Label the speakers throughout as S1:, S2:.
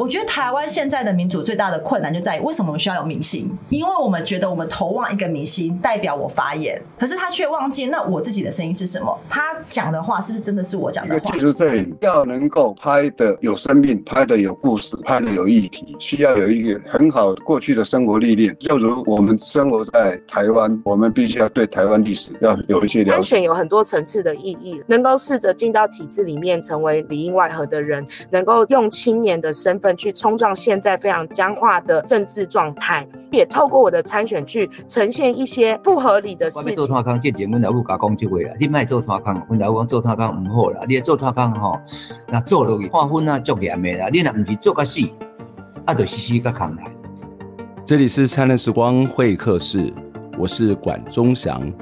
S1: 我觉得台湾现在的民主最大的困难就在于，为什么我们需要有明星？因为我们觉得我们投望一个明星代表我发言，可是他却忘记那我自己的声音是什么？他讲的话是不是真的是我讲的话？
S2: 一个纪录片要能够拍的有生命，拍的有故事，拍的有议题，需要有一个很好过去的生活历练。就如我们生活在台湾，我们必须要对台湾历史要有一些了解。
S3: 安全有很多层次的意义，能够试着进到体制里面，成为里应外合的人，能够用青年的身份。去冲撞现在非常僵化的政治状态，也透过我的参选去呈现一些不合理的事情。做做康，这节目来不加工就会了。你卖做做康，我来讲做做康唔好啦。你做做康吼，那做落去划分啊，足严的啦。你若唔是做个死，啊，就死死个扛来。
S4: 这里是灿烂时光会客室，我是管中祥，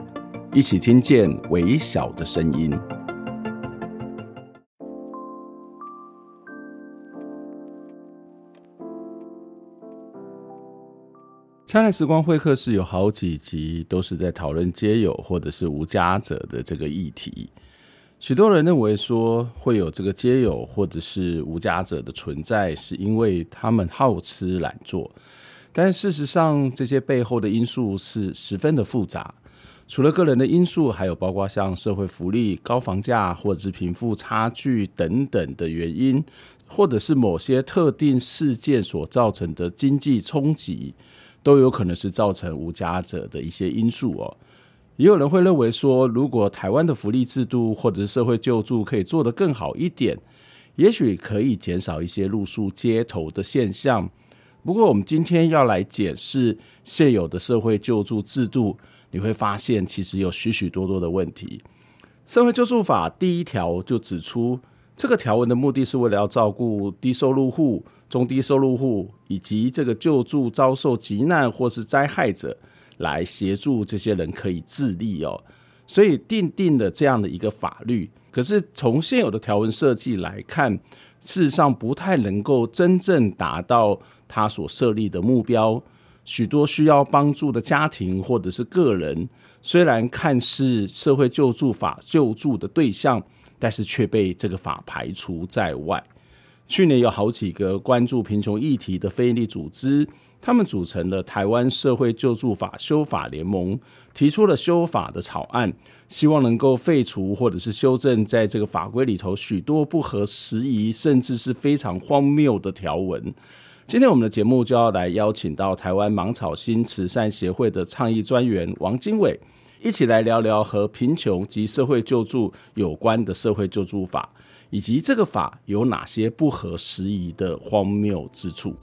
S4: 一起听见微小的声音。灿烂时光会客室有好几集都是在讨论街友或者是无家者的这个议题。许多人认为说会有这个街友或者是无家者的存在，是因为他们好吃懒做。但事实上，这些背后的因素是十分的复杂。除了个人的因素，还有包括像社会福利、高房价或者是贫富差距等等的原因，或者是某些特定事件所造成的经济冲击。都有可能是造成无家者的一些因素哦。也有人会认为说，如果台湾的福利制度或者是社会救助可以做得更好一点，也许可以减少一些露宿街头的现象。不过，我们今天要来检视现有的社会救助制度，你会发现其实有许许多多的问题。社会救助法第一条就指出，这个条文的目的是为了要照顾低收入户。中低收入户以及这个救助遭受急难或是灾害者，来协助这些人可以自立哦，所以订定了这样的一个法律。可是从现有的条文设计来看，事实上不太能够真正达到他所设立的目标。许多需要帮助的家庭或者是个人，虽然看似社会救助法救助的对象，但是却被这个法排除在外。去年有好几个关注贫穷议题的非营利组织，他们组成了台湾社会救助法修法联盟，提出了修法的草案，希望能够废除或者是修正在这个法规里头许多不合时宜，甚至是非常荒谬的条文。今天我们的节目就要来邀请到台湾芒草新慈善协会的倡议专员王经纬，一起来聊聊和贫穷及社会救助有关的社会救助法。以及这个法有哪些不合时宜的荒谬之处？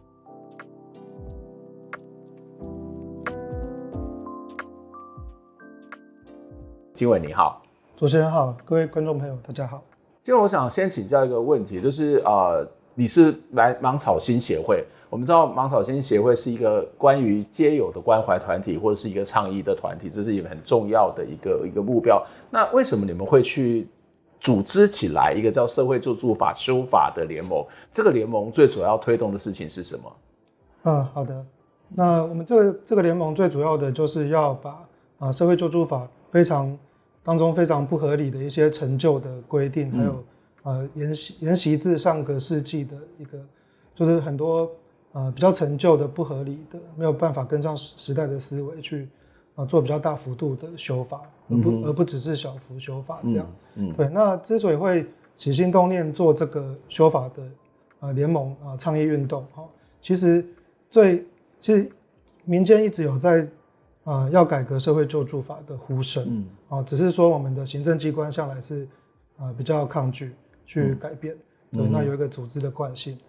S4: 经纬你好，
S5: 主持人好，各位观众朋友大家好。
S4: 今天，我想先请教一个问题，就是呃，你是来芒草心协会，我们知道芒草心协会是一个关于街友的关怀团体，或者是一个倡议的团体，这是一个很重要的一个一个目标。那为什么你们会去？组织起来一个叫社会救助法修法的联盟，这个联盟最主要推动的事情是什么？
S5: 嗯，好的。那我们这个这个联盟最主要的就是要把啊社会救助法非常当中非常不合理的一些陈旧的规定，还有呃沿袭沿袭自上个世纪的一个，就是很多呃比较陈旧的不合理的没有办法跟上时代的思维去。啊，做比较大幅度的修法，而不、嗯、而不只是小幅修法这样。嗯，嗯对。那之所以会起心动念做这个修法的呃联盟啊倡议运动哈，其实最其实民间一直有在啊要改革社会救助法的呼声，嗯啊，只是说我们的行政机关向来是啊比较抗拒去改变，嗯、对，那有一个组织的惯性。嗯、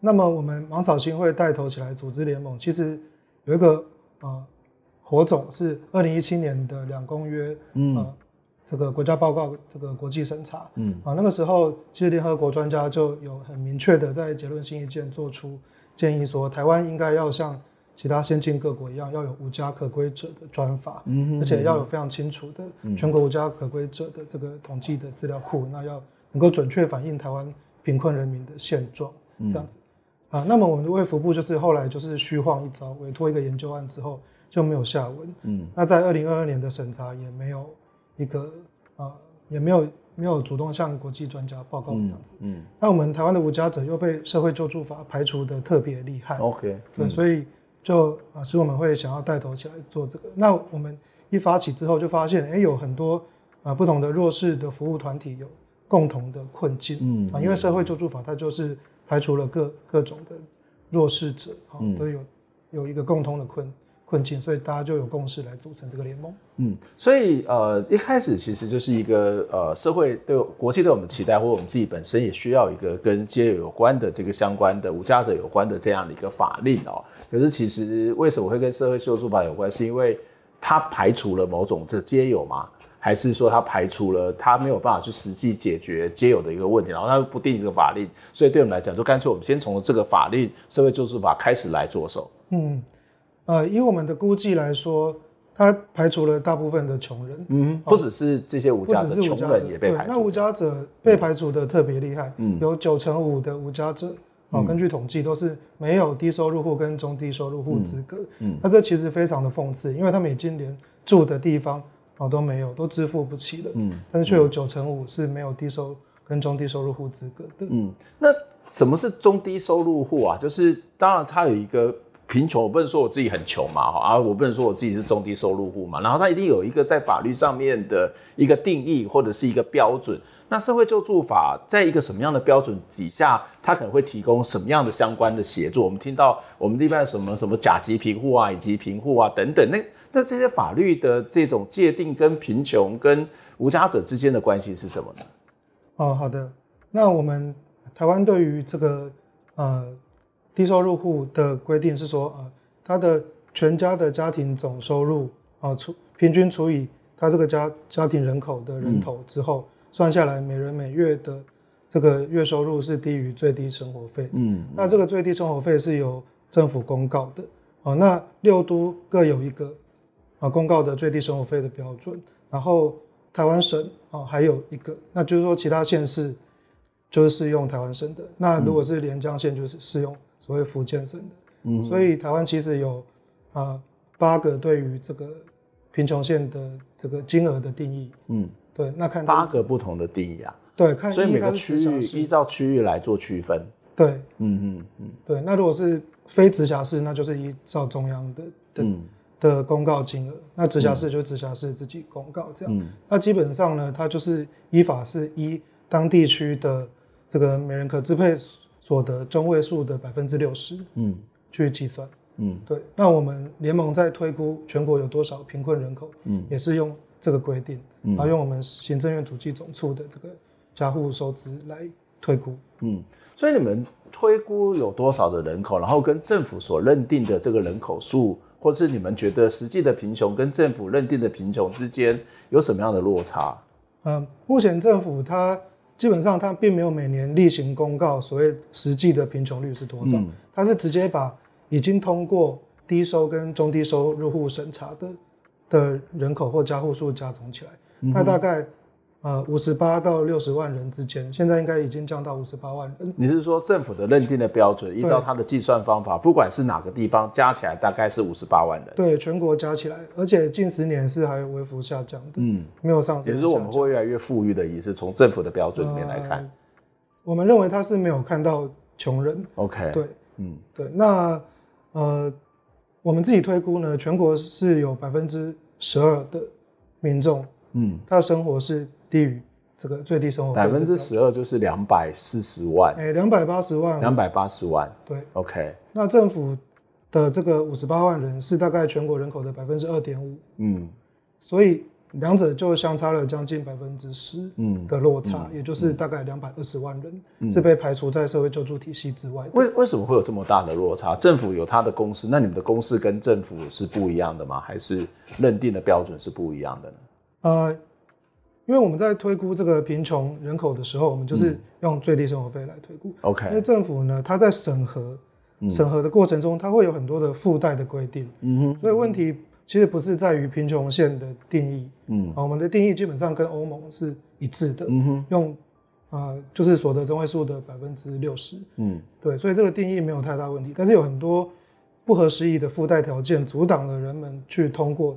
S5: 那么我们芒草心会带头起来组织联盟，其实有一个啊。火种是二零一七年的两公约，嗯、呃，这个国家报告这个国际审查，嗯。啊，那个时候其实联合国专家就有很明确的在结论性意见做出建议，说台湾应该要像其他先进各国一样，要有无家可归者的专法，嗯哼，而且要有非常清楚的全国无家可归者的这个统计的资料库，嗯、那要能够准确反映台湾贫困人民的现状，这样子，嗯、啊，那么我们的卫福部就是后来就是虚晃一招，委托一个研究案之后。就没有下文。嗯，那在二零二二年的审查也没有一个啊、呃，也没有没有主动向国际专家报告这样子。
S4: 嗯，嗯
S5: 那我们台湾的无家者又被社会救助法排除的特别厉害。
S4: OK，
S5: 对，
S4: 嗯、
S5: 所以就啊，使我们会想要带头起来做这个。那我们一发起之后，就发现哎、欸，有很多啊不同的弱势的服务团体有共同的困境。嗯啊，因为社会救助法它就是排除了各各种的弱势者啊，都有有一个共通的困。困境，所以大家就有共识来组成这个联盟。
S4: 嗯，所以呃，一开始其实就是一个呃，社会对国际对我们期待，或者我们自己本身也需要一个跟街友有关的这个相关的无家者有关的这样的一个法令哦。可是其实为什么会跟社会救助法有关？是因为它排除了某种这街友吗？还是说它排除了它没有办法去实际解决街友的一个问题，然后它不定一个法令？所以对我们来讲，就干脆我们先从这个法令社会救助法开始来着手。
S5: 嗯。呃，以我们的估计来说，它排除了大部分的穷人。
S4: 嗯，不只是这些无家者，穷人也被排除。
S5: 那无家者被排除的特别厉害，嗯，有九成五的无家者，哦，根据统计都是没有低收入户跟中低收入户资格。嗯，那这其实非常的讽刺，因为他们已经连住的地方哦都没有，都支付不起了。嗯，但是却有九成五是没有低收跟中低收入户资格的。
S4: 嗯，那什么是中低收入户啊？就是当然它有一个。贫穷，我不能说我自己很穷嘛，哈啊，我不能说我自己是中低收入户嘛，然后他一定有一个在法律上面的一个定义或者是一个标准。那社会救助法在一个什么样的标准底下，它可能会提供什么样的相关的协助？我们听到我们一般什么什么甲级贫户啊、乙级贫户啊等等，那那这些法律的这种界定跟贫穷跟无家者之间的关系是什么呢？
S5: 哦，好的，那我们台湾对于这个呃。低收入户的规定是说，呃，他的全家的家庭总收入啊，除平均除以他这个家家庭人口的人头之后，嗯、算下来每人每月的这个月收入是低于最低生活费。嗯，那这个最低生活费是由政府公告的。啊，那六都各有一个啊公告的最低生活费的标准，然后台湾省啊还有一个，那就是说其他县市就是适用台湾省的。那如果是连江县就是适用。所谓福建省的，嗯，所以台湾其实有啊八个对于这个贫穷线的这个金额的定义，嗯，对，那看
S4: 八个不同的定义啊，
S5: 对，看
S4: 所以每个区域依照区域来做区分，
S5: 对，嗯嗯嗯，对，那如果是非直辖市，那就是依照中央的的、嗯、的公告金额，那直辖市就直辖市自己公告这样，嗯，那基本上呢，它就是依法是依当地区的这个每人可支配。所得中位数的百分之六十，嗯，去计算，嗯，对。那我们联盟在推估全国有多少贫困人口，嗯，也是用这个规定，嗯，然后用我们行政院主计总处的这个家户收支来推估，
S4: 嗯。所以你们推估有多少的人口，然后跟政府所认定的这个人口数，或是你们觉得实际的贫穷跟政府认定的贫穷之间有什么样的落差？
S5: 嗯，目前政府它。基本上，它并没有每年例行公告所谓实际的贫穷率是多少，它是直接把已经通过低收跟中低收入户审查的的人口或家户数加总起来，那大概。呃，五十八到六十万人之间，现在应该已经降到五十八万人。
S4: 你是说政府的认定的标准，依照它的计算方法，不管是哪个地方加起来，大概是五十八万人。
S5: 对，全国加起来，而且近十年是还有微幅下降的，嗯，没有上升。
S4: 也就是说，我们会越来越富裕的意思，从政府的标准里面来看，呃，
S5: 我们认为他是没有看到穷人。
S4: OK，
S5: 对，嗯，对。那呃，我们自己推估呢，全国是有百分之十二的民众，嗯，他的生活是。低于这个最低生活费，
S4: 百分之十二就是两百四十万，
S5: 哎，两百八十万，
S4: 两百八十万，
S5: 对
S4: ，OK。
S5: 那政府的这个五十八万人是大概全国人口的百分之二点五，嗯，所以两者就相差了将近百分之十，嗯的落差，嗯、也就是大概两百二十万人、嗯、是被排除在社会救助体系之外。
S4: 为为什么会有这么大的落差？政府有他的公式，那你们的公式跟政府是不一样的吗？还是认定的标准是不一样的呢？
S5: 呃。因为我们在推估这个贫穷人口的时候，我们就是用最低生活费来推估。OK。因为政府呢，它在审核审核的过程中，它会有很多的附带的规定。嗯哼。所以问题其实不是在于贫穷线的定义。嗯。啊，我们的定义基本上跟欧盟是一致的。嗯哼。用啊，就是所得中位数的百分之六十。嗯。对，所以这个定义没有太大问题，但是有很多不合时宜的附带条件，阻挡了人们去通过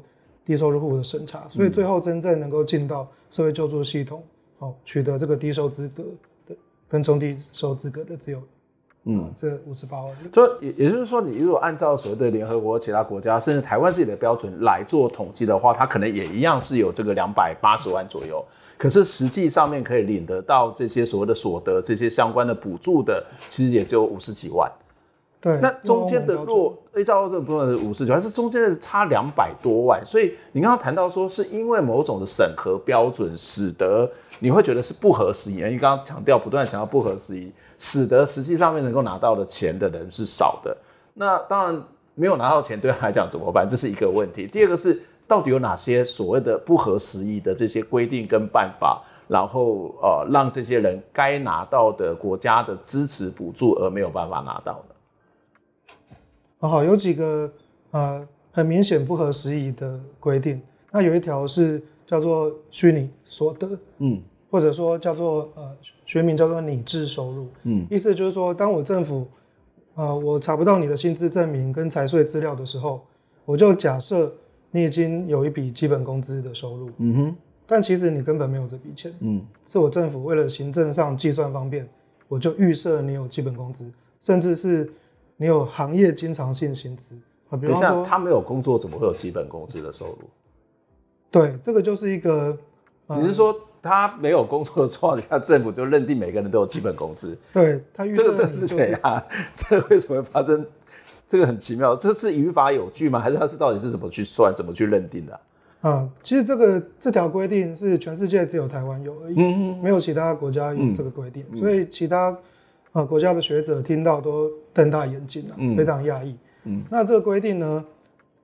S5: 低收入户的审查，所以最后真正能够进到社会救助系统哦取得这个低收资格的跟中低收资格的只有。嗯，这五十八万，
S4: 所以也也就是说，你如果按照所谓的联合国其他国家，甚至台湾自己的标准来做统计的话，它可能也一样是有这个两百八十万左右。可是实际上面可以领得到这些所谓的所得，这些相关的补助的，其实也只有五十几万。
S5: 对，
S4: 那中间的落，依照这个部分五十九，还，是中间的差两百多万。所以你刚刚谈到说，是因为某种的审核标准，使得你会觉得是不合时宜。因为刚刚强调不断强调不合时宜。使得实际上面能够拿到的钱的人是少的，那当然没有拿到钱，对他来讲怎么办？这是一个问题。第二个是到底有哪些所谓的不合时宜的这些规定跟办法，然后呃让这些人该拿到的国家的支持补助而没有办法拿到呢？
S5: 好，有几个呃很明显不合时宜的规定。那有一条是叫做虚拟所得，嗯。或者说叫做呃学名叫做拟制收入，嗯，意思就是说，当我政府，呃，我查不到你的薪资证明跟财税资料的时候，我就假设你已经有一笔基本工资的收入，嗯哼，但其实你根本没有这笔钱，嗯，是我政府为了行政上计算方便，我就预设你有基本工资，甚至是你有行业经常性薪资啊，比方说
S4: 他没有工作怎么会有基本工资的收入？
S5: 对，这个就是一个，
S4: 呃、你是说？他没有工作的状况下，政府就认定每个人都有基本工资。
S5: 对他预测、就是、
S4: 这个这是怎样？这为什么会发生？这个很奇妙，这是语法有据吗？还是他是到底是怎么去算、怎么去认定的、啊？
S5: 啊，其实这个这条规定是全世界只有台湾有而已，嗯、没有其他国家有这个规定，嗯、所以其他啊国家的学者听到都瞪大眼睛了、啊，嗯、非常讶异。嗯，那这个规定呢？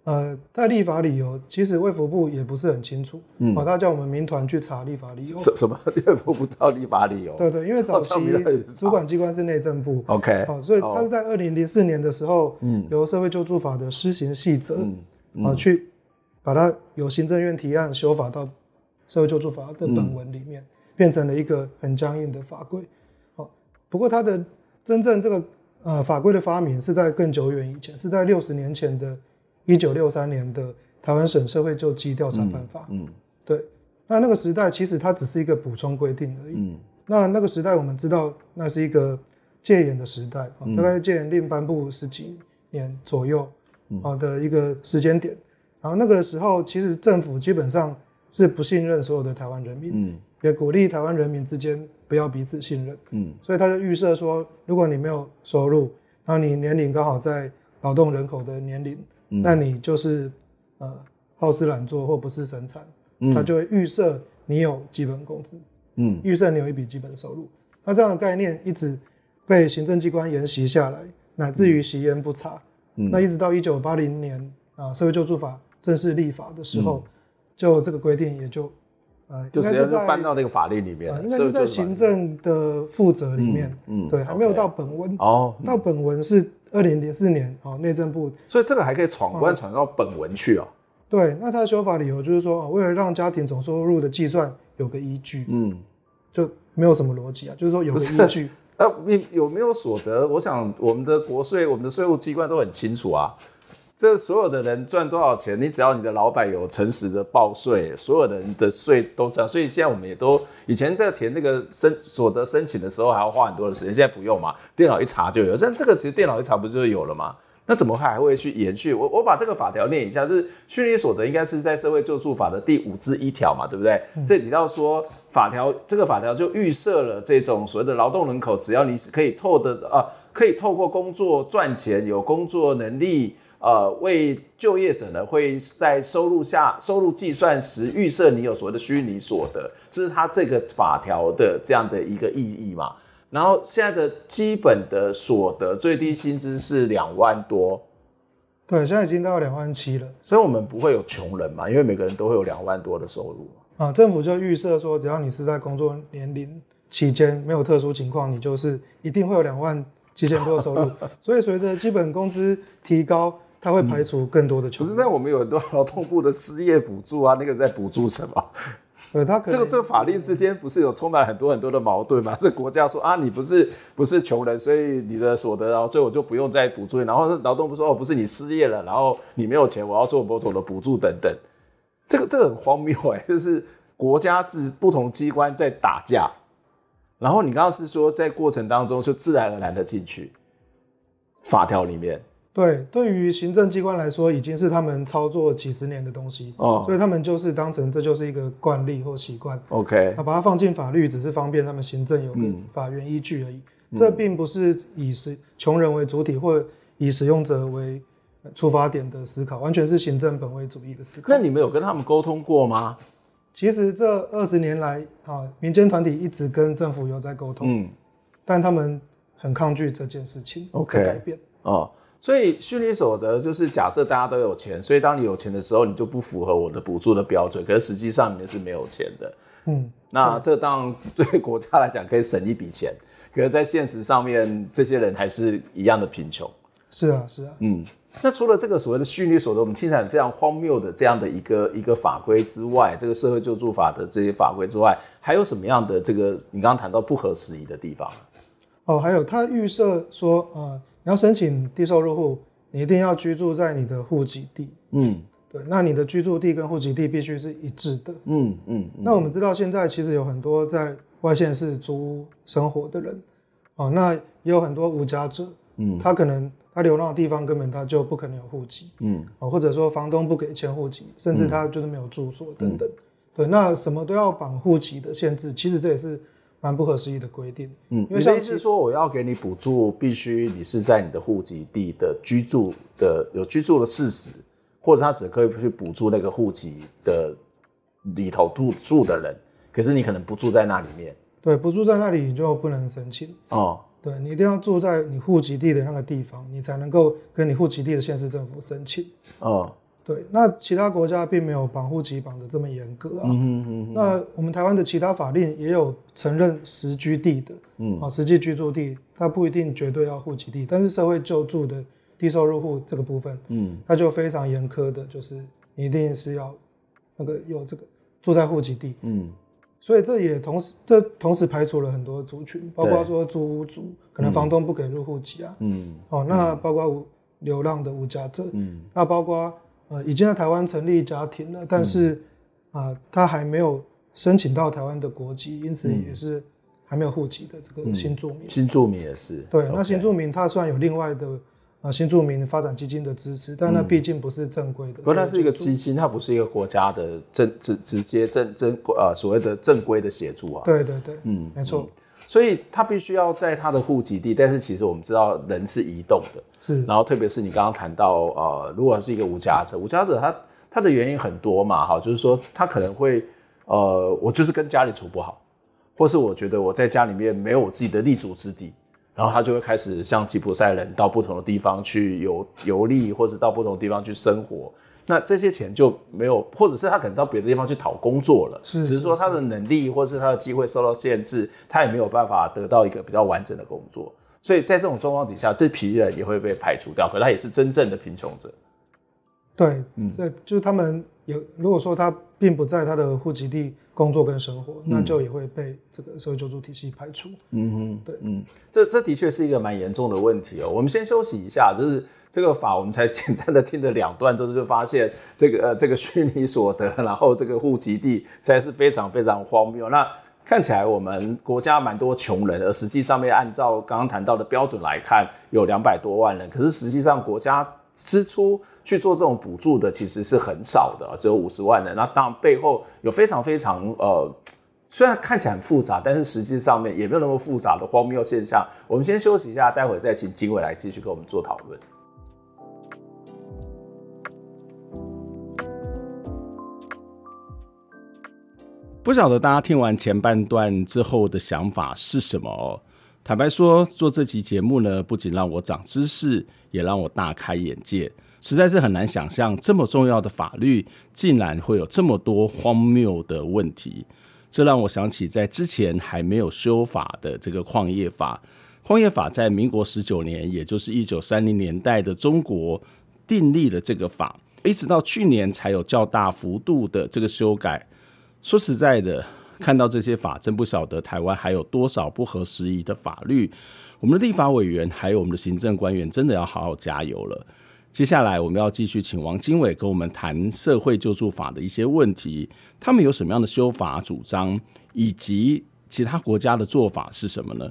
S5: 呃，在立法理由，其实卫福部也不是很清楚。嗯，他叫我们民团去查立法理由。
S4: 什什么？卫福部知道立法理由？
S5: 对对，因为早期主管机关是内政部。
S4: OK。
S5: 好，所以他是在二零零四年的时候，嗯，由社会救助法的施行细则，啊，去把它由行政院提案修法到社会救助法的本文里面，变成了一个很僵硬的法规。好，不过它的真正这个呃法规的发明是在更久远以前，是在六十年前的。一九六三年的台湾省社会救济调查办法，嗯，嗯。对，那那个时代其实它只是一个补充规定而已，嗯，那那个时代我们知道那是一个戒严的时代，嗯、大概戒严令颁布十几年左右，啊的一个时间点，嗯、然后那个时候其实政府基本上是不信任所有的台湾人民，嗯，也鼓励台湾人民之间不要彼此信任，嗯，所以他就预设说，如果你没有收入，然后你年龄刚好在劳动人口的年龄。那你就是呃好吃懒做或不是生产，嗯、他就会预设你有基本工资，嗯，预设你有一笔基本收入。那这样的概念一直被行政机关沿袭下来，乃至于习焉不察。嗯、那一直到一九八零年啊、呃，社会救助法正式立法的时候，嗯、就这个规定也就呃，就直接就搬
S4: 到那个法律里面，
S5: 呃、应该是在行政的负责里面，嗯，嗯对，还没有到本文哦，到本文是。二零零四年，哦，内政部，
S4: 所以这个还可以闯关闯到本文去哦。
S5: 对，那他的修法理由就是说，为了让家庭总收入的计算有个依据，嗯，就没有什么逻辑啊，就是说有个依据。
S4: 那你有没有所得？我想我们的国税、我们的税务机关都很清楚啊。这所有的人赚多少钱，你只要你的老板有诚实的报税，所有的人的税都这样。所以现在我们也都以前在填那个申所得申请的时候还要花很多的时间，现在不用嘛，电脑一查就有。但这个其实电脑一查不就有了吗？那怎么还会去延续？我我把这个法条念一下，就是虚拟所得应该是在社会救助法的第五之一条嘛，对不对？嗯、这里提到说法条这个法条就预设了这种所谓的劳动人口，只要你可以透的啊，可以透过工作赚钱，有工作能力。呃，为就业者呢，会在收入下收入计算时预设你有所谓的虚拟所得，这是它这个法条的这样的一个意义嘛。然后现在的基本的所得最低薪资是两万多，
S5: 对，现在已经到两万七了。
S4: 所以我们不会有穷人嘛，因为每个人都会有两万多的收入
S5: 啊。政府就预设说，只要你是在工作年龄期间没有特殊情况，你就是一定会有两万七千多的收入。所以随着基本工资提高。他会排除更多的穷、嗯。不是那
S4: 我们有很多劳动部的失业补助啊，那个在补助什么？
S5: 呃，他可
S4: 这个这个法令之间不是有充满很多很多的矛盾吗？这国家说啊，你不是不是穷人，所以你的所得，然后所以我就不用再补助。然后劳动部说哦，不是你失业了，然后你没有钱，我要做某种的补助等等。这个这个很荒谬哎，就是国家是不同机关在打架，然后你刚刚是说在过程当中就自然而然的进去法条里面。
S5: 对，对于行政机关来说，已经是他们操作几十年的东西哦，所以他们就是当成这就是一个惯例或习惯。
S4: OK，
S5: 那把它放进法律，只是方便他们行政有个法源依据而已。嗯、这并不是以使穷人为主体，或以使用者为出发点的思考，完全是行政本位主义的思考。
S4: 那你们有跟他们沟通过吗？
S5: 其实这二十年来啊，民间团体一直跟政府有在沟通，嗯，但他们很抗拒这件事情
S4: OK
S5: 改变
S4: 哦。所以虚拟所得就是假设大家都有钱，所以当你有钱的时候，你就不符合我的补助的标准。可是实际上你是没有钱的。嗯，那这当然对国家来讲可以省一笔钱，可是在现实上面，这些人还是一样的贫穷。
S5: 是啊，是啊。
S4: 嗯，那除了这个所谓的虚拟所得，我们听起来非常荒谬的这样的一个一个法规之外，这个社会救助法的这些法规之外，还有什么样的这个你刚刚谈到不合时宜的地方？
S5: 哦，还有他预设说，呃。你要申请低收入户，你一定要居住在你的户籍地。嗯，对，那你的居住地跟户籍地必须是一致的。嗯嗯。那我们知道现在其实有很多在外县市租屋生活的人，哦，那也有很多无家者。嗯，他可能他流浪的地方根本他就不可能有户籍。嗯，哦，或者说房东不给迁户籍，甚至他就是没有住所等等。对，那什么都要绑户籍的限制，其实这也是。蛮不合时宜的规定，
S4: 嗯，因为像是说我要给你补助，必须你是在你的户籍地的居住的有居住的事实，或者他只可以去补助那个户籍的里头住住的人，可是你可能不住在那里面，
S5: 对，不住在那里你就不能申请。哦，对，你一定要住在你户籍地的那个地方，你才能够跟你户籍地的县市政府申请。哦。对，那其他国家并没有绑户籍绑的这么严格啊。嗯嗯嗯。那我们台湾的其他法令也有承认实居地的，嗯，啊，实际居住地，它不一定绝对要户籍地，但是社会救助的低收入户这个部分，嗯，它就非常严苛的，就是你一定是要那个有这个住在户籍地，嗯，所以这也同时这同时排除了很多族群，包括说租屋族，可能房东不给入户籍啊，嗯，哦，那包括无流浪的无家者，嗯，那包括。呃，已经在台湾成立家庭了，但是啊、他还没有申请到台湾的国籍，因此也是还没有户籍的这个新住民。嗯、
S4: 新住民也是。
S5: 对.那新住民他虽然有另外的啊、呃、新住民发展基金的支持，但那毕竟不是正规的。
S4: 不过它是一个基金，它不是一个国家的正直直接正正呃所谓的正规的协助啊。
S5: 对对对，嗯，没错。
S4: 所以他必须要在他的户籍地，但是其实我们知道人是移动的，
S5: 是。
S4: 然后特别是你刚刚谈到，呃，如果是一个无家者，无家者他他的原因很多嘛，哈，就是说他可能会，呃，我就是跟家里处不好，或是我觉得我在家里面没有我自己的立足之地，然后他就会开始像吉普赛人到不同的地方去游游历，或者到不同的地方去生活。那这些钱就没有，或者是他可能到别的地方去讨工作了，是，只是说他的能力或者是他的机会受到限制，他也没有办法得到一个比较完整的工作，所以在这种状况底下，这批人也会被排除掉，可他也是真正的贫穷者。
S5: 对，嗯，对，就是他们有，如果说他并不在他的户籍地工作跟生活，嗯，那就也会被这个社会救助体系排除。嗯哼，对，嗯，
S4: 这这的确是一个蛮严重的问题哦。我们先休息一下，就是。这个法我们才简单的听了两段之后，就发现这个呃这个虚拟所得，然后这个户籍地实在是非常非常荒谬。那看起来我们国家蛮多穷人，而实际上面按照刚刚谈到的标准来看，有两百多万人。可是实际上国家支出去做这种补助的其实是很少的，只有五十万的。那当然背后有非常非常呃，虽然看起来很复杂，但是实际上面也没有那么复杂的荒谬现象。我们先休息一下，待会再请经纬来继续跟我们做讨论。不晓得大家听完前半段之后的想法是什么？坦白说，做这期节目呢，不仅让我长知识，也让我大开眼界。实在是很难想象，这么重要的法律，竟然会有这么多荒谬的问题。这让我想起，在之前还没有修法的这个矿业法。矿业法在民国十九年，也就是一九三零年代的中国订立了这个法，一直到去年才有较大幅度的这个修改。说实在的，看到这些法，真不晓得台湾还有多少不合时宜的法律。我们的立法委员还有我们的行政官员，真的要好好加油了。接下来我们要继续请王经纬跟我们谈社会救助法的一些问题，他们有什么样的修法主张，以及其他国家的做法是什么呢？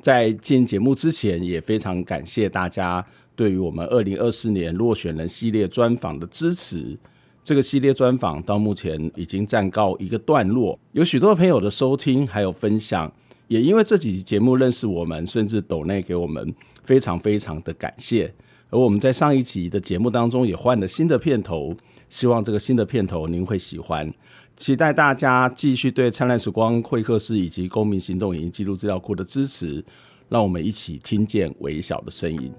S4: 在进节目之前，也非常感谢大家对于我们二零二四年落选人系列专访的支持。这个系列专访到目前已经暂告一个段落，有许多朋友的收听还有分享，也因为这几集节目认识我们，甚至抖内给我们，非常非常的感谢。而我们在上一集的节目当中也换了新的片头，希望这个新的片头您会喜欢。期待大家继续对灿烂时光会客室以及公民行动影音记录资料库的支持，让我们一起听见微小的声音。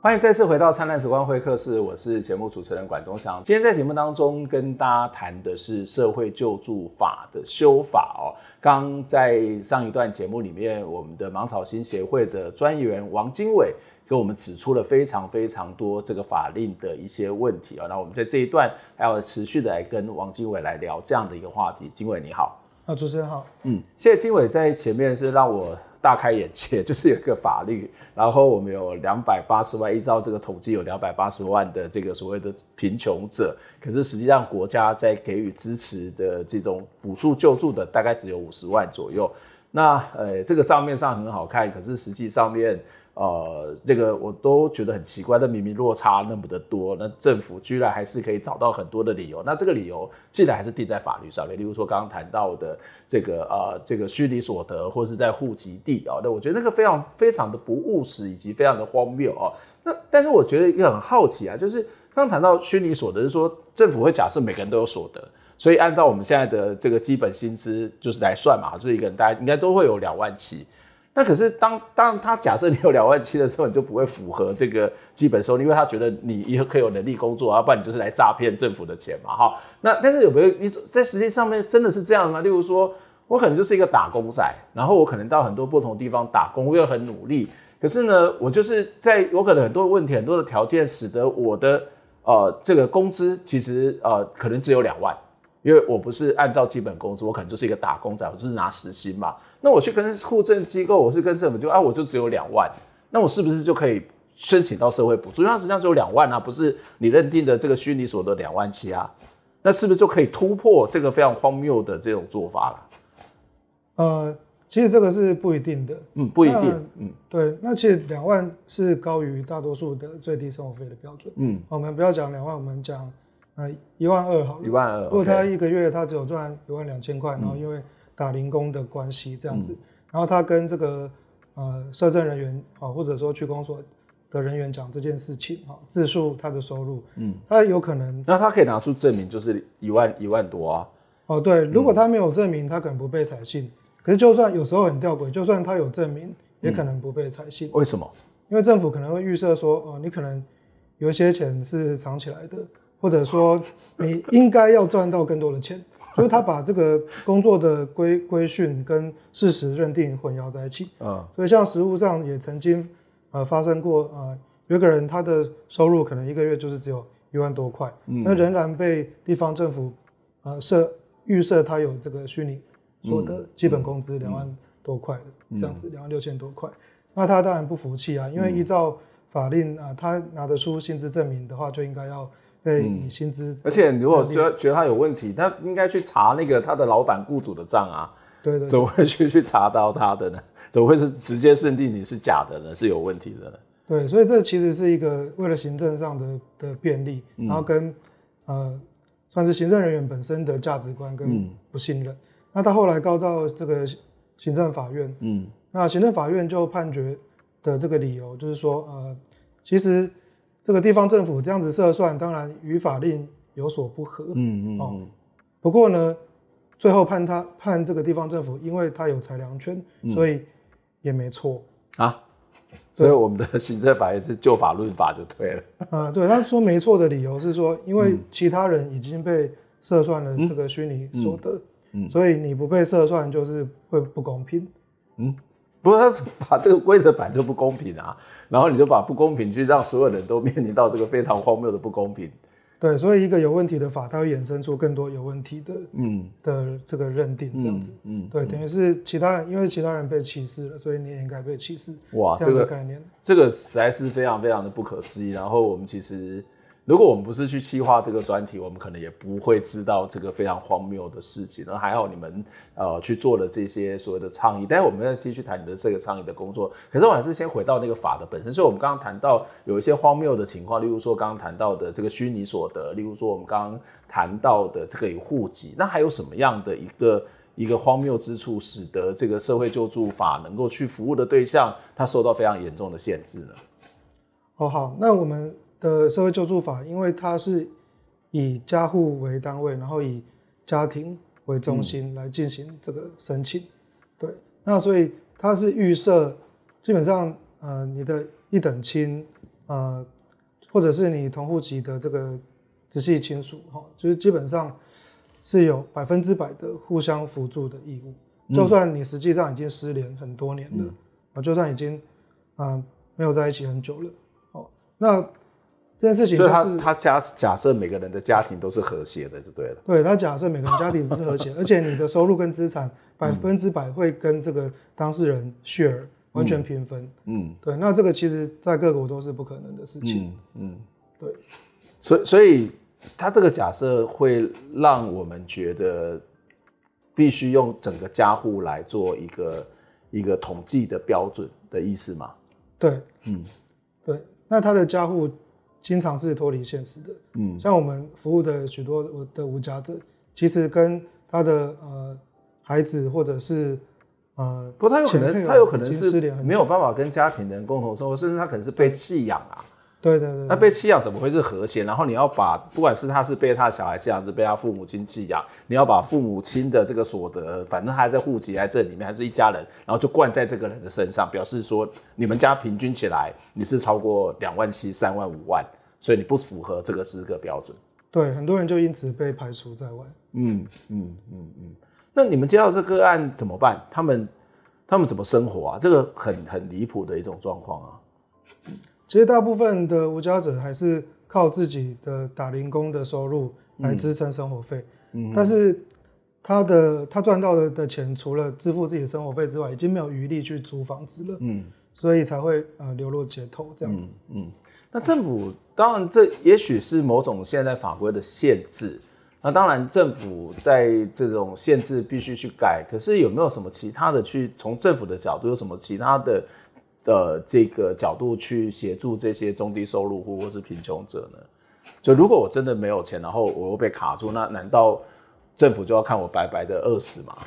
S4: 欢迎再次回到灿烂时光会客室，我是节目主持人管中祥。今天在节目当中跟大家谈的是社会救助法的修法哦。刚在上一段节目里面，我们的芒草心协会的专员王经纬给我们指出了非常非常多这个法令的一些问题啊。那我们在这一段还要持续的来跟王经纬来聊这样的一个话题。经纬你好，
S5: 啊，主持人好，
S4: 嗯，谢谢经纬在前面是让我。大开眼界，就是有一个法律，然后我们有两百八十万，依照这个统计有两百八十万的这个所谓的贫穷者，可是实际上国家在给予支持的这种补助救助的大概只有五十万左右。那呃，这个账面上很好看，可是实际上面。呃，这个我都觉得很奇怪，那明明落差那么的多，那政府居然还是可以找到很多的理由。那这个理由既然还是定在法律上面，例如说刚刚谈到的这个呃这个虚拟所得，或是在户籍地啊，那我觉得那个非常非常的不务实，以及非常的荒谬啊。那但是我觉得一个很好奇啊，就是刚刚谈到虚拟所得，是说政府会假设每个人都有所得，所以按照我们现在的这个基本薪资就是来算嘛，就是一个人大家应该都会有两万七。那可是当当他假设你有两万七的时候，你就不会符合这个基本收入，因为他觉得你以后可以有能力工作，要不然你就是来诈骗政府的钱嘛，哈。那但是有没有你在实际上面真的是这样吗？例如说，我可能就是一个打工仔，然后我可能到很多不同地方打工，我又很努力，可是呢，我就是在有可能很多问题、很多的条件，使得我的呃这个工资其实呃可能只有两万。因为我不是按照基本工资，我可能就是一个打工仔，我就是拿时薪嘛。那我去跟户政机构，我是跟政府就啊，我就只有两万，那我是不是就可以申请到社会补助？因为它实际上只有两万啊，不是你认定的这个虚拟所得两万七啊，那是不是就可以突破这个非常荒谬的这种做法了？
S5: 呃，其实这个是不一定的，
S4: 嗯，不一定，嗯，
S5: 对，那其实两万是高于大多数的最低生活费的标准，嗯，我们不要讲两万，我们讲。呃，一万二好了，
S4: 一万二。
S5: 如果他一个月他只有赚一万两千块，然后因为打零工的关系这样子，嗯、然后他跟这个呃社政人员啊，或者说区公所的人员讲这件事情啊，自述他的收入，嗯，他有可能，
S4: 那他可以拿出证明，就是一万一万多啊。
S5: 哦，对，如果他没有证明，他可能不被采信。可是就算有时候很吊诡，就算他有证明，也可能不被采信。
S4: 为什么？
S5: 因为政府可能会预设说，哦，你可能有一些钱是藏起来的。或者说，你应该要赚到更多的钱，所以他把这个工作的规规训跟事实认定混淆在一起。嗯，所以像实务上也曾经呃发生过，呃，有一个人他的收入可能一个月就是只有一万多块，那仍然被地方政府呃设预设他有这个虚拟所得基本工资两万多块的这样子，两万六千多块，那他当然不服气啊，因为依照法令啊，他拿得出薪资证明的话，就应该要。对，以薪资、嗯，
S4: 而且如果觉得觉得他有问题，他应该去查那个他的老板雇主的账啊。
S5: 对，对对，
S4: 怎么会去去查到他的呢？怎么会是直接认定你是假的呢？是有问题的呢？
S5: 对，所以这其实是一个为了行政上的的便利，嗯、然后跟呃算是行政人员本身的价值观跟不信任。嗯、那他后来告到这个行政法院，嗯，那行政法院就判决的这个理由就是说，呃，其实。这个地方政府这样子设算，当然与法令有所不合。嗯嗯，嗯哦，不过呢，最后判他判这个地方政府，因为他有裁量权，嗯、所以也没错啊。
S4: 所以我们的行政法也是就法论法就对了。
S5: 啊，对，他说没错的理由是说，因为其他人已经被设算了这个虚拟所得，嗯，嗯，所以你不被设算就是会不公平。嗯。不是他把这个规则摆就不公平啊，然后你就把不公平去让所有人都面临到这个非常荒谬的不公平，对，所以一个有问题的法，它会衍生出更多有问题的，
S4: 嗯
S5: 的这个认定这样子，
S4: 嗯，嗯
S5: 对，等于是其他人因为其他人被歧视了，所以你也应该被歧视。
S4: 哇，
S5: 这个概念，
S4: 这个实在是非常非常的不可思议。然后我们其实。如果我们不是去企划这个专题，我们可能也不会知道这个非常荒谬的事情。那还好你们呃去做了这些所谓的倡议，待会我们再继续谈你的这个倡议的工作。可是我还是先回到那个法的本身。所以我们刚刚谈到有一些荒谬的情况，例如说刚刚谈到的这个虚拟所得，例如说我们刚刚谈到的这个有户籍，那还有什么样的一个一个荒谬之处，使得这个社会救助法能够去服务的对象，它受到非常严重的限制呢？
S5: 哦，好，那我们。的社会救助法，因为它是以家户为单位，然后以家庭为中心来进行这个申请，嗯、对，那所以它是预设，基本上呃你的一等亲呃或者是你同户籍的这个直系亲属哈，就是基本上是有百分之百的互相辅助的义务，嗯、就算你实际上已经失联很多年了，啊、嗯，就算已经嗯、呃、没有在一起很久了，哦，那。这件事情、就是，所以他
S4: 他假假设每个人的家庭都是和谐的就对了。
S5: 对，他假设每个人家庭都是和谐，而且你的收入跟资产百分之百会跟这个当事人 share 完全平分。嗯，对，那这个其实在各国都是不可能的事情。嗯，嗯对。
S4: 所以所以他这个假设会让我们觉得必须用整个家户来做一个一个统计的标准的意思吗？
S5: 对，嗯，对。那他的家户。经常是脱离现实的，嗯，像我们服务的许多的无家者，其实跟他的呃孩子或者是呃，
S4: 不，他有可能他有可能是没有办法跟家庭人共同生活，甚至他可能是被弃养啊。
S5: 对对对，
S4: 那被弃养怎么会是和谐？然后你要把，不管是他是被他的小孩弃养，还是被他父母亲弃养，你要把父母亲的这个所得，反正他还在户籍在这里面，还是一家人，然后就灌在这个人的身上，表示说你们家平均起来你是超过两万七、三万、五万，所以你不符合这个资格标准。
S5: 对，很多人就因此被排除在外。
S4: 嗯嗯嗯嗯。那你们接到这个案怎么办？他们他们怎么生活啊？这个很很离谱的一种状况啊。
S5: 其实大部分的无家者还是靠自己的打零工的收入来支撑生活费，嗯，但是他的他赚到的的钱，除了支付自己的生活费之外，已经没有余力去租房子了，嗯，所以才会呃流落街头这样子，
S4: 嗯，嗯，那政府当然这也许是某种现在法规的限制，那当然政府在这种限制必须去改，可是有没有什么其他的去从政府的角度有什么其他的？的这个角度去协助这些中低收入户或是贫穷者呢？就如果我真的没有钱，然后我又被卡住，那难道政府就要看我白白的饿死吗？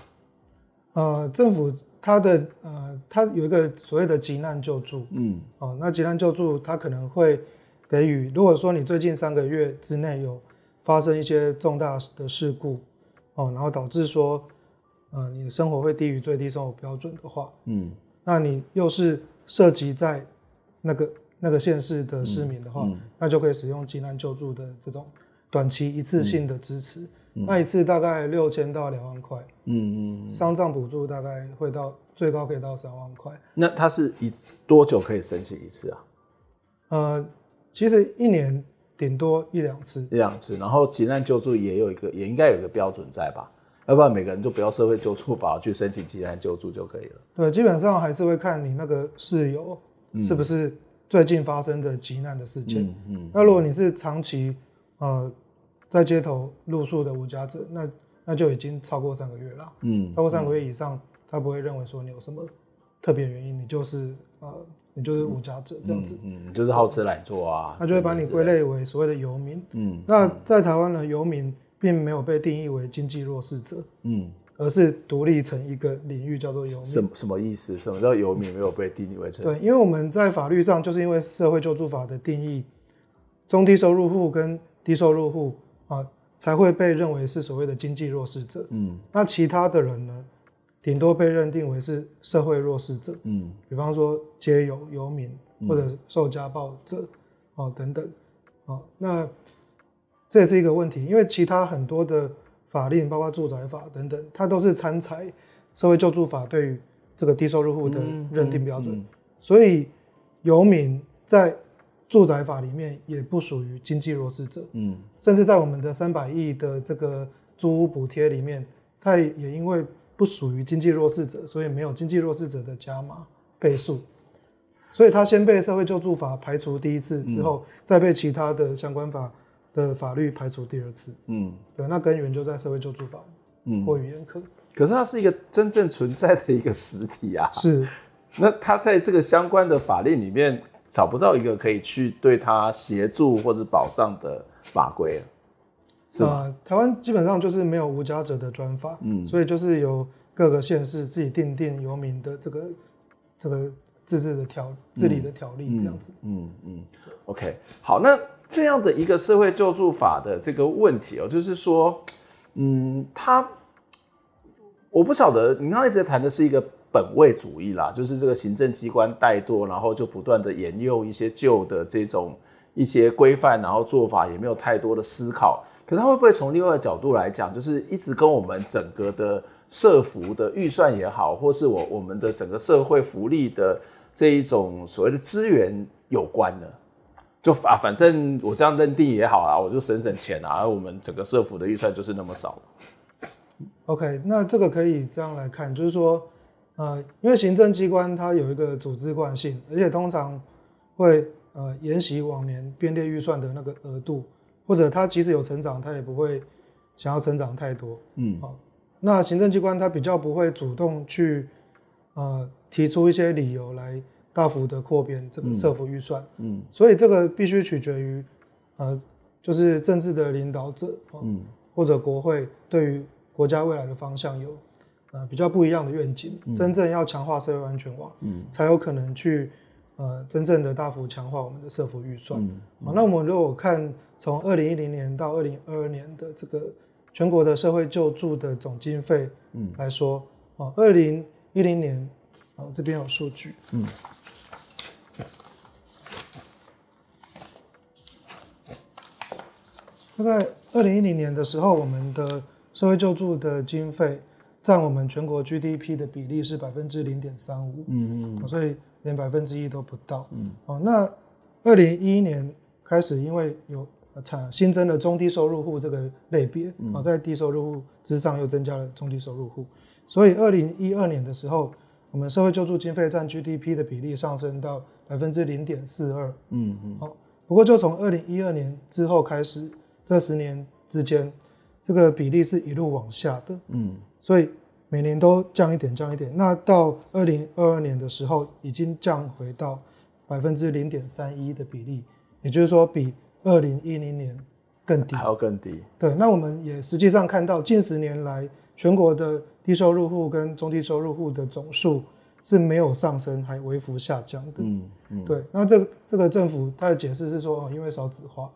S5: 呃，政府它的呃，它有一个所谓的急难救助，嗯，哦、呃，那急难救助它可能会给予，如果说你最近三个月之内有发生一些重大的事故，哦、呃，然后导致说，呃，你的生活会低于最低生活标准的话，嗯，那你又是。涉及在那个那个县市的市民的话，嗯嗯、那就可以使用急难救助的这种短期一次性的支持，那一次大概六千到两万块，嗯嗯，丧葬补助大概会到最高可以到三万块。
S4: 那它是一多久可以申请一次啊？
S5: 呃，其实一年顶多一两次，
S4: 一两次。然后急难救助也有一个，也应该有一个标准在吧？要不然每个人就不要社会救助法去申请急难救助就可以了。
S5: 对，基本上还是会看你那个室友是不是最近发生的急难的事件。嗯嗯。那如果你是长期呃在街头露宿的无家者，那那就已经超过三个月了。嗯。超过三个月以上，他不会认为说你有什么特别原因，你就是呃你就是无家者这样子。
S4: 嗯。嗯，就是好吃懒做啊。
S5: 他就会把你归类为所谓的游民。嗯。那在台湾呢，游民。并没有被定义为经济弱势者，嗯，而是独立成一个领域叫做游民。
S4: 什什么意思？什么叫游民没有被定义为成？
S5: 对，因为我们在法律上就是因为社会救助法的定义，中低收入户跟低收入户啊才会被认为是所谓的经济弱势者，嗯，那其他的人呢，顶多被认定为是社会弱势者，嗯，比方说街友、游民或者受家暴者，哦等等，啊那。这也是一个问题，因为其他很多的法令，包括住宅法等等，它都是参采社会救助法对于这个低收入户的认定标准。嗯。嗯嗯、所以，游民在住宅法里面也不属于经济弱势者，
S4: 嗯，
S5: 甚至在我们的三百亿的这个租屋补贴里面，它也因为不属于经济弱势者，所以没有经济弱势者的加码倍数，所以他先被社会救助法排除第一次之后，嗯、再被其他的相关法的法律排除第二次，嗯，对，那根源就在社会救助法，嗯，过于严苛。
S4: 可是它是一个真正存在的一个实体啊，
S5: 是。
S4: 那它在这个相关的法令里面找不到一个可以去对它协助或者保障的法规，是吗？
S5: 呃，台湾基本上就是没有无家者的专法，嗯，所以就是由各个县市自己定定游民的这个这个自治的条治理的条例这样子，
S4: 嗯嗯，嗯，OK，好，那这样的一个社会救助法的这个问题哦，就是说，嗯，他。我不晓得，你刚才一直谈的是一个本位主义啦，就是这个行政机关怠惰，然后就不断的沿用一些旧的这种一些规范，然后做法也没有太多的思考。可是他会不会从另外的角度来讲，就是一直跟我们整个的社福的预算也好，或是我我们的整个社会福利的这一种所谓的资源有关呢？就啊，反正我这样认定也好啊，我就省省钱啊，而我们整个社福的预算就是那么少。
S5: OK，那这个可以这样来看，就是说，呃，因为行政机关它有一个组织惯性，而且通常会呃沿袭往年编列预算的那个额度，或者它即使有成长，它也不会想要成长太多。嗯，好，那行政机关它比较不会主动去呃提出一些理由来大幅的扩编这个社福预算。嗯，嗯，所以这个必须取决于呃就是政治的领导者，嗯，或者国会对于。国家未来的方向有，呃，比较不一样的愿景。嗯、真正要强化社会安全网，嗯，才有可能去，呃，真正的大幅强化我们的社福预算。那我们如果看从二零一零年到二零二二年的这个全国的社会救助的总经费，嗯，来说，啊，二零一零年，啊，这边有数据，嗯，大概二零一零年的时候，我们的社会救助的经费占我们全国 GDP 的比例是百分之零点三五，嗯嗯，所以连百分之一都不到，嗯，哦，那二零一一年开始，因为有产新增了中低收入户这个类别，嗯，在低收入户之上又增加了中低收入户，所以二零一二年的时候，我们社会救助经费占 GDP 的比例上升到百分之零点四二，嗯嗯，好，不过就从二零一二年之后开始，这十年之间。这个比例是一路往下的，嗯，所以每年都降一点，降一点。那到二零二二年的时候，已经降回到百分之零点三一的比例，也就是说比二零一零年更低，
S4: 还要更低。
S5: 对，那我们也实际上看到近十年来全国的低收入户跟中低收入户的总数是没有上升，还微幅下降的。嗯嗯，对。那这个这个政府他的解释是说，哦，因为少子化。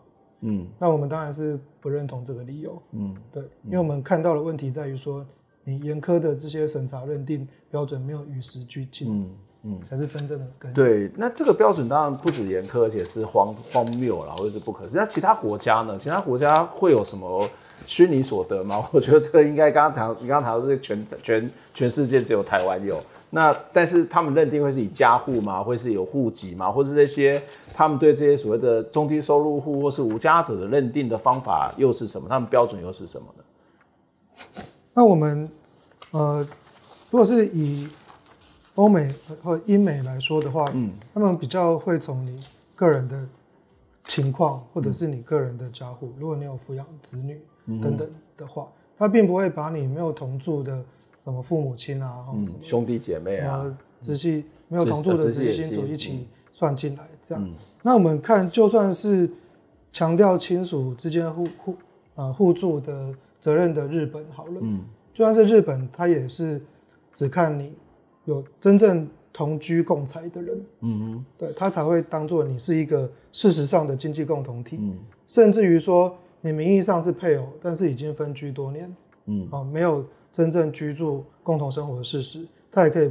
S5: 嗯，那我们当然是不认同这个理由。嗯，对，因为我们看到的问题在于说，你严苛的这些审查认定标准没有与时俱进。嗯嗯，才是真正的根。
S4: 对，那这个标准当然不止严苛，而且是荒荒谬了，或者是不可。那其他国家呢？其他国家会有什么虚拟所得吗？我觉得这个应该刚刚谈，你刚刚谈到这个全全全世界只有台湾有。那但是他们认定会是以家户吗？会是有户籍吗？或是这些他们对这些所谓的中低收入户或是无家者的认定的方法又是什么？他们标准又是什么呢？
S5: 那我们呃，如果是以欧美或英美来说的话，嗯，他们比较会从你个人的情况或者是你个人的家户，嗯、如果你有抚养子女等等的话，嗯、他并不会把你没有同住的。什么父母亲啊，嗯，
S4: 兄弟姐妹啊，
S5: 直系没有同住的直系亲属一起算进来，这样。嗯、那我们看，就算是强调亲属之间互互啊互助的责任的日本好了，嗯，就算是日本，他也是只看你有真正同居共财的人，嗯哼，对他才会当做你是一个事实上的经济共同体，嗯，甚至于说你名义上是配偶，但是已经分居多年，嗯，啊，没有。真正居住共同生活的事实，他也可以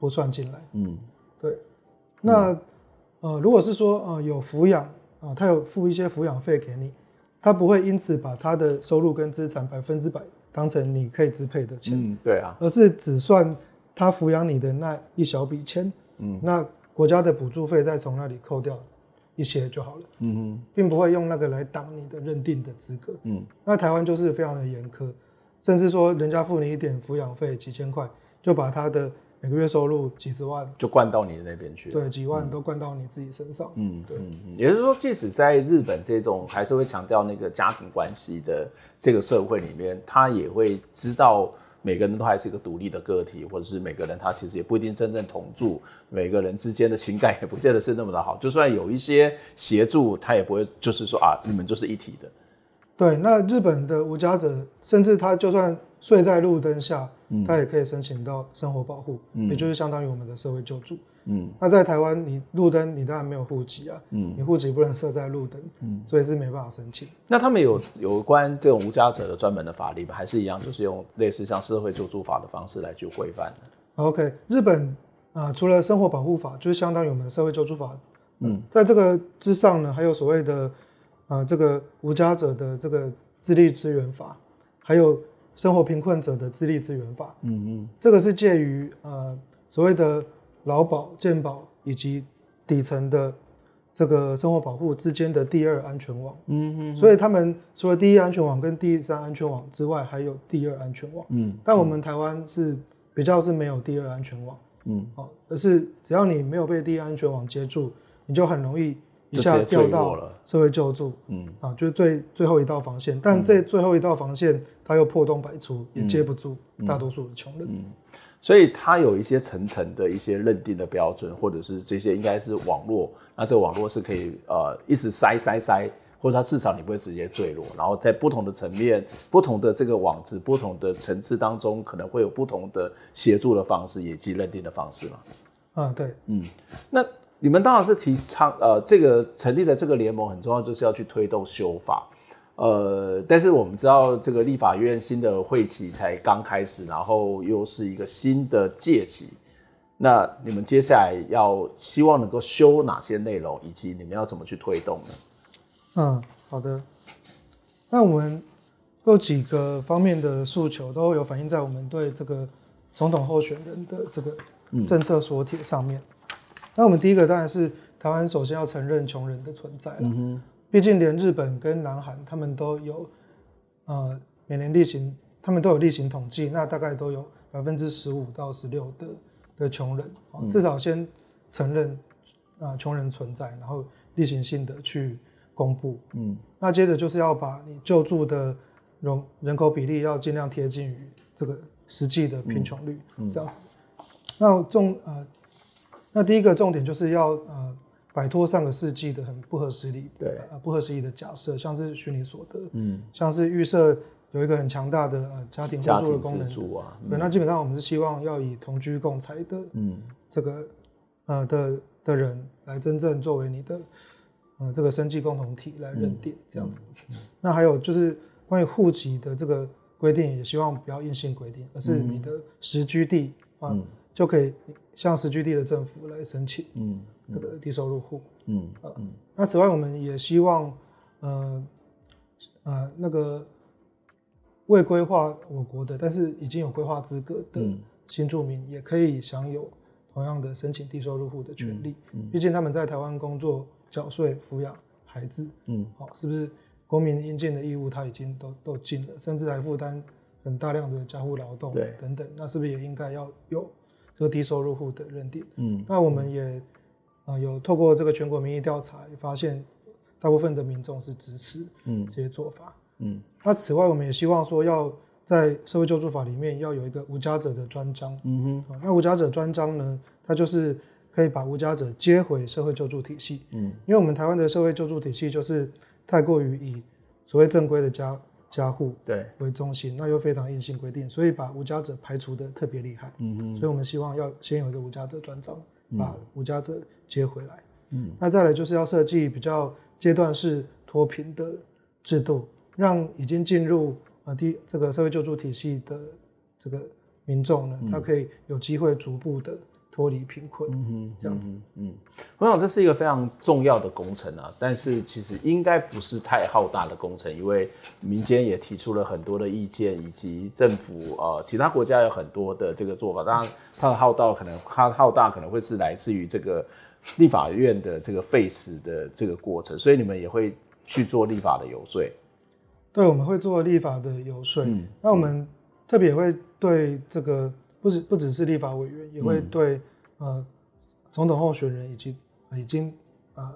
S5: 不算进来。嗯，对。那、嗯、呃，如果是说呃有抚养啊，他有付一些抚养费给你，他不会因此把他的收入跟资产百分之百当成你可以支配的钱。
S4: 嗯，对啊。
S5: 而是只算他抚养你的那一小笔钱。嗯。那国家的补助费再从那里扣掉，一些就好了，
S4: 嗯哼，
S5: 并不会用那个来挡你的认定的资格。
S4: 嗯，
S5: 那台湾就是非常的严苛，甚至说人家付你一点抚养费几千块，就把他的每个月收入几十万
S4: 就灌到你的那边去，
S5: 对，几万都灌到你自己身上。
S4: 嗯，
S5: 对，
S4: 嗯，也就是说，即使在日本这种还是会强调那个家庭关系的这个社会里面，他也会知道。每个人都还是一个独立的个体，或者是每个人他其实也不一定真正同住，每个人之间的情感也不见得是那么的好。就算有一些协助，他也不会就是说啊，你们就是一体的。
S5: 对，那日本的无家者，甚至他就算睡在路灯下，嗯、他也可以申请到生活保护，嗯、也就是相当于我们的社会救助。嗯，那在台湾，你路灯你当然没有户籍啊，嗯，你户籍不能设在路灯，嗯，所以是没办法申请。
S4: 那他们有有关这种无家者的专门的法律吗？还是一样，就是用类似像社会救助法的方式来去规范的
S5: ？OK，日本啊、呃，除了生活保护法，就是相当于我们的社会救助法，嗯，在这个之上呢，还有所谓的啊、呃，这个无家者的这个自立支援法，还有生活贫困者的自立支援法，嗯嗯，这个是介于呃所谓的。劳保、健保以及底层的这个生活保护之间的第二安全网，嗯嗯，所以他们除了第一安全网跟第三安全网之外，还有第二安全网，嗯，但我们台湾是比较是没有第二安全网，嗯，哦，而是只要你没有被第一安全网接住，你就很容易一下掉到社会救助，嗯，啊，就是最最后一道防线，但这最后一道防线它又破洞百出，也接不住大多数的穷人。嗯。
S4: 所以它有一些层层的一些认定的标准，或者是这些应该是网络，那这个网络是可以呃一直塞塞塞，或者它至少你不会直接坠落。然后在不同的层面、不同的这个网址、不同的层次当中，可能会有不同的协助的方式以及认定的方式嘛。
S5: 啊，对，
S4: 嗯，那你们当然是提倡呃这个成立的这个联盟很重要，就是要去推动修法。呃，但是我们知道这个立法院新的会期才刚开始，然后又是一个新的届期，那你们接下来要希望能够修哪些内容，以及你们要怎么去推动呢？
S5: 嗯，好的。那我们有几个方面的诉求都有反映在我们对这个总统候选人的这个政策所帖上面。嗯、那我们第一个当然是台湾首先要承认穷人的存在。嗯。毕竟，连日本跟南韩，他们都有，呃，每年例行，他们都有例行统计，那大概都有百分之十五到十六的的穷人，嗯、至少先承认啊穷人存在，然后例行性的去公布，嗯，那接着就是要把你救助的容人口比例要尽量贴近于这个实际的贫穷率，嗯嗯、这样子。那重呃，那第一个重点就是要呃。摆脱上个世纪的很不合时宜，
S4: 对，
S5: 呃，不合时宜的假设，像是虚拟所得，嗯，像是预设有一个很强大的呃家庭互助的功能，啊嗯、对，那基本上我们是希望要以同居共财的，嗯，这个呃的的人来真正作为你的呃这个生计共同体来认定这样子。那还有就是关于户籍的这个规定，也希望不要硬性规定，而是你的实居地啊、嗯、就可以向实居地的政府来申请，嗯。这个低收入户，嗯嗯，呃、那此外我们也希望，呃呃，那个未规划我国的，但是已经有规划资格的新住民，也可以享有同样的申请低收入户的权利。嗯，嗯。毕竟他们在台湾工作、缴税、抚养孩子，嗯，好，是不是公民应尽的义务他已经都都尽了，甚至还负担很大量的家务劳动，对，等等，那是不是也应该要有这个低收入户的认定？嗯，那我们也。啊，有透过这个全国民意调查，也发现大部分的民众是支持嗯这些做法嗯。嗯，那此外，我们也希望说，要在社会救助法里面要有一个无家者的专章。嗯哼，那无家者专章呢，它就是可以把无家者接回社会救助体系。嗯，因为我们台湾的社会救助体系就是太过于以所谓正规的家家户对为中心，那又非常硬性规定，所以把无家者排除的特别厉害。嗯嗯，所以我们希望要先有一个无家者专章。把无家者接回来，嗯，那再来就是要设计比较阶段式脱贫的制度，让已经进入啊第这个社会救助体系的这个民众呢，他可以有机会逐步的。脱离贫困，嗯哼，这样子，嗯，
S4: 我想这是一个非常重要的工程啊，但是其实应该不是太浩大的工程，因为民间也提出了很多的意见，以及政府呃其他国家有很多的这个做法，当然它的浩大可能它浩大可能会是来自于这个立法院的这个废死的这个过程，所以你们也会去做立法的游说。
S5: 对，我们会做立法的游说。嗯，那我们特别也会对这个不只不只是立法委员，也会对、嗯、呃总统候选人以及已经啊、呃、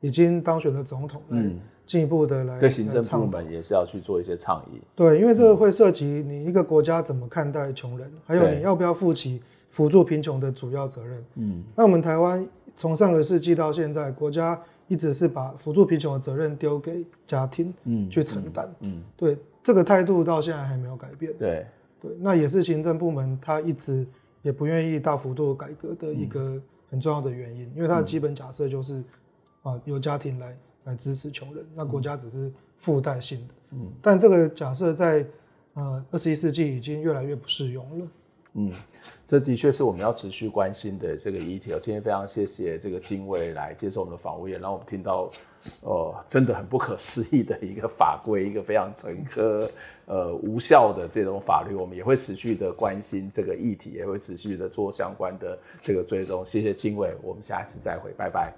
S5: 已经当选的总统来进一步的来。
S4: 对行政部门也是要去做一些倡议。
S5: 对，因为这个会涉及你一个国家怎么看待穷人，还有你要不要负起辅助贫穷的主要责任。嗯，那我们台湾从上个世纪到现在，国家。一直是把辅助贫穷的责任丢给家庭，嗯，去承担，嗯，对，这个态度到现在还没有改变，
S4: 对，
S5: 对，那也是行政部门他一直也不愿意大幅度改革的一个很重要的原因，因为他的基本假设就是啊，由家庭来来支持穷人，那国家只是附带性的，嗯，但这个假设在呃二十一世纪已经越来越不适用了，
S4: 嗯。这的确是我们要持续关心的这个议题。今天非常谢谢这个经纬来接受我们的访问，也让我们听到，哦，真的很不可思议的一个法规，一个非常陈疴、呃无效的这种法律。我们也会持续的关心这个议题，也会持续的做相关的这个追踪。谢谢经纬，我们下一次再会，拜拜。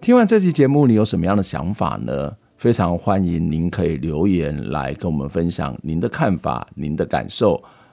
S4: 听完这期节目，你有什么样的想法呢？非常欢迎您可以留言来跟我们分享您的看法、您的感受。